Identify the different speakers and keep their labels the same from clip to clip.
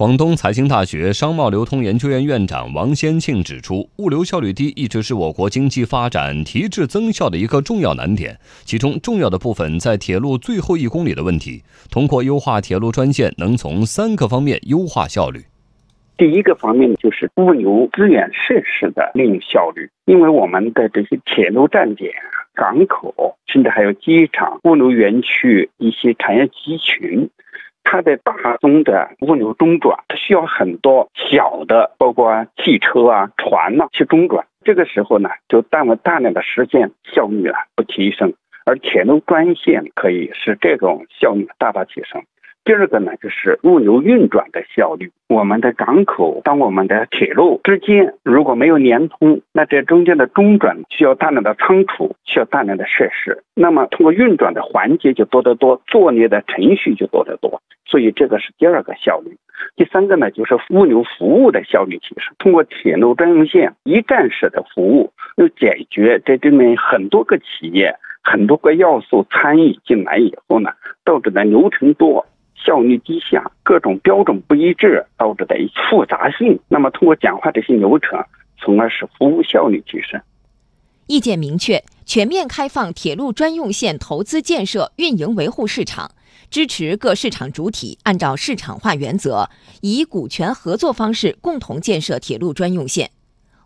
Speaker 1: 广东财经大学商贸流通研究院院长王先庆指出，物流效率低一直是我国经济发展提质增效的一个重要难点。其中重要的部分在铁路最后一公里的问题。通过优化铁路专线，能从三个方面优化效率。
Speaker 2: 第一个方面就是物流资源设施的利用效率，因为我们的这些铁路站点、港口，甚至还有机场、物流园区一些产业集群。它的大宗的物流中转，它需要很多小的，包括汽车啊、船呐去中转。这个时候呢，就耽误大量的时间，效率啊不提升。而铁路专线可以使这种效率大大提升。第二个呢，就是物流运转的效率。我们的港口，当我们的铁路之间如果没有连通，那这中间的中转需要大量的仓储，需要大量的设施。那么通过运转的环节就多得多，作业的程序就多得多。所以这个是第二个效率。第三个呢，就是物流服务的效率提升。通过铁路专用线一站式的服务，又解决这里面很多个企业、很多个要素参与进来以后呢，导致的流程多。效率低下，各种标准不一致导致的复杂性。那么，通过简化这些流程，从而使服务效率提升。
Speaker 3: 意见明确，全面开放铁路专用线投资建设、运营维护市场，支持各市场主体按照市场化原则，以股权合作方式共同建设铁路专用线。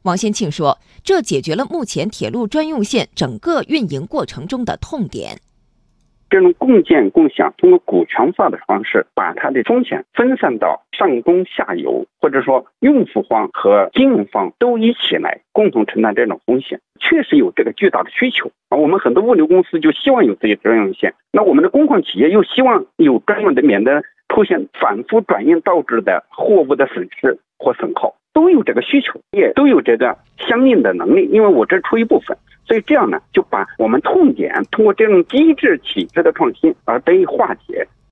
Speaker 3: 王先庆说：“这解决了目前铁路专用线整个运营过程中的痛点。”
Speaker 2: 这种共建共享，通过股权化的方式，把它的风险分散到上中下游，或者说用户方和金融方都一起来共同承担这种风险，确实有这个巨大的需求我们很多物流公司就希望有这些专用线，那我们的工矿企业又希望有专用的，免得出现反复转运导致的货物的损失或损耗，都有这个需求，也都有这个相应的能力。因为我这出一部分。所以这样呢，就把我们痛点通过这种机制体制的创新而得以化解，